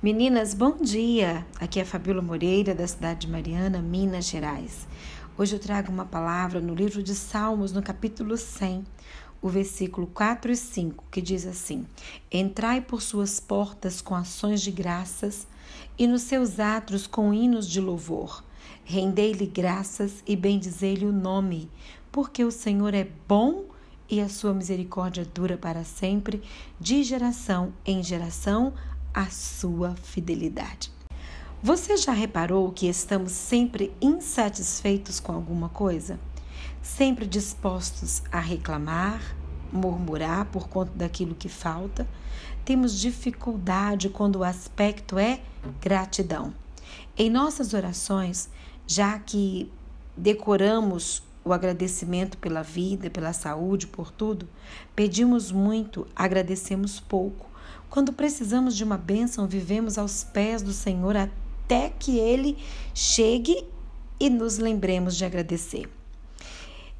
Meninas, bom dia! Aqui é Fabíola Moreira, da cidade de Mariana, Minas Gerais. Hoje eu trago uma palavra no livro de Salmos, no capítulo 100, o versículo 4 e 5, que diz assim: Entrai por suas portas com ações de graças e nos seus atos com hinos de louvor. Rendei-lhe graças e bendizei-lhe o nome, porque o Senhor é bom e a sua misericórdia dura para sempre, de geração em geração a sua fidelidade. Você já reparou que estamos sempre insatisfeitos com alguma coisa? Sempre dispostos a reclamar, murmurar por conta daquilo que falta? Temos dificuldade quando o aspecto é gratidão. Em nossas orações, já que decoramos o agradecimento pela vida, pela saúde, por tudo, pedimos muito, agradecemos pouco. Quando precisamos de uma bênção, vivemos aos pés do Senhor até que Ele chegue e nos lembremos de agradecer.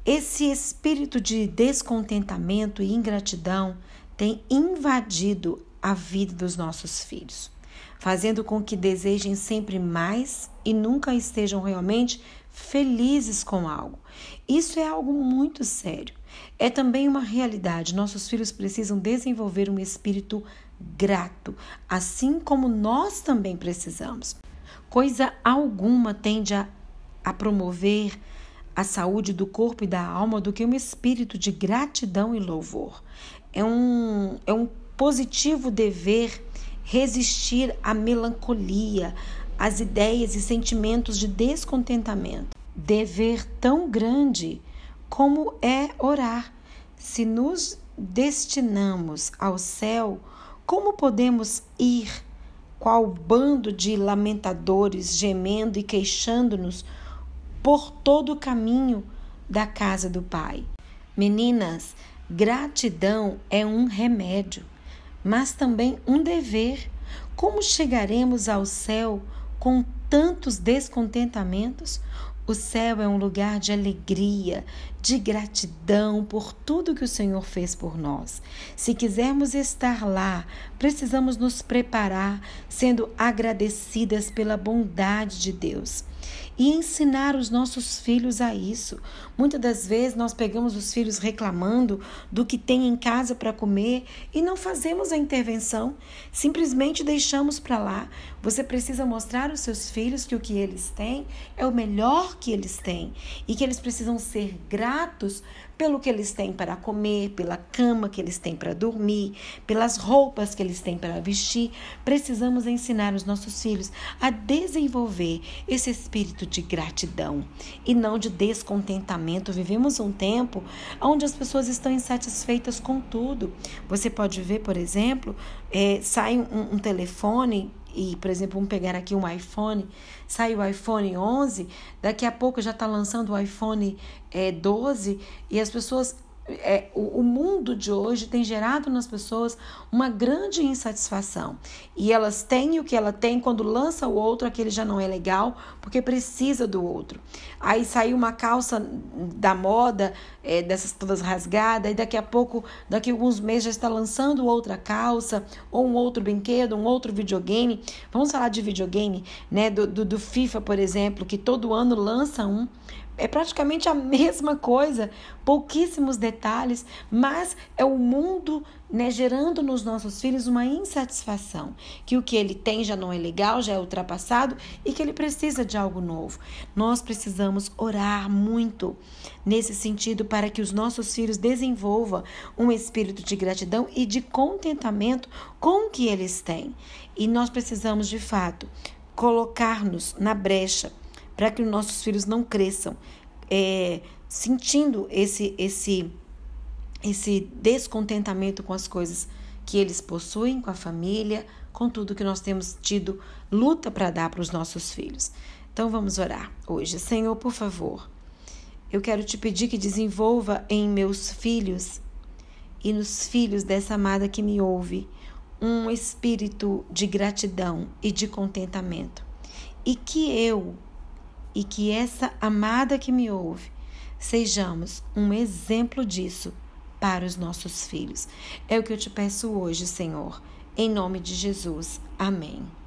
Esse espírito de descontentamento e ingratidão tem invadido a vida dos nossos filhos, fazendo com que desejem sempre mais e nunca estejam realmente felizes com algo. Isso é algo muito sério. É também uma realidade. Nossos filhos precisam desenvolver um espírito grato, assim como nós também precisamos. Coisa alguma tende a, a promover a saúde do corpo e da alma do que um espírito de gratidão e louvor. É um, é um positivo dever resistir à melancolia, às ideias e sentimentos de descontentamento. Dever tão grande como é orar. Se nos destinamos ao céu, como podemos ir, qual bando de lamentadores, gemendo e queixando-nos por todo o caminho da casa do Pai? Meninas, gratidão é um remédio, mas também um dever. Como chegaremos ao céu com tantos descontentamentos? O céu é um lugar de alegria, de gratidão por tudo que o Senhor fez por nós. Se quisermos estar lá, precisamos nos preparar sendo agradecidas pela bondade de Deus e ensinar os nossos filhos a isso. Muitas das vezes nós pegamos os filhos reclamando do que tem em casa para comer e não fazemos a intervenção, simplesmente deixamos para lá. Você precisa mostrar aos seus filhos que o que eles têm é o melhor que eles têm e que eles precisam ser gratos pelo que eles têm para comer, pela cama que eles têm para dormir, pelas roupas que eles têm para vestir. Precisamos ensinar os nossos filhos a desenvolver esse espírito de gratidão e não de descontentamento. Vivemos um tempo onde as pessoas estão insatisfeitas com tudo. Você pode ver, por exemplo, é, sai um, um telefone e, por exemplo, vamos pegar aqui um iPhone, sai o iPhone 11, daqui a pouco já está lançando o iPhone é, 12 e as pessoas é, o, o, mundo de hoje tem gerado nas pessoas uma grande insatisfação. E elas têm o que ela tem, quando lança o outro, aquele já não é legal, porque precisa do outro. Aí saiu uma calça da moda, é, dessas todas rasgadas, e daqui a pouco, daqui a alguns meses, já está lançando outra calça, ou um outro brinquedo, um outro videogame. Vamos falar de videogame, né? Do, do, do FIFA, por exemplo, que todo ano lança um é praticamente a mesma coisa, pouquíssimos detalhes, mas é o mundo né, gerando nos nossos filhos uma insatisfação, que o que ele tem já não é legal, já é ultrapassado e que ele precisa de algo novo. Nós precisamos orar muito nesse sentido para que os nossos filhos desenvolvam um espírito de gratidão e de contentamento com o que eles têm. E nós precisamos, de fato, colocar-nos na brecha para que os nossos filhos não cresçam é, sentindo esse, esse, esse descontentamento com as coisas que eles possuem, com a família, com tudo que nós temos tido luta para dar para os nossos filhos. Então vamos orar hoje. Senhor, por favor, eu quero te pedir que desenvolva em meus filhos e nos filhos dessa amada que me ouve um espírito de gratidão e de contentamento. E que eu e que essa amada que me ouve sejamos um exemplo disso para os nossos filhos. É o que eu te peço hoje, Senhor. Em nome de Jesus. Amém.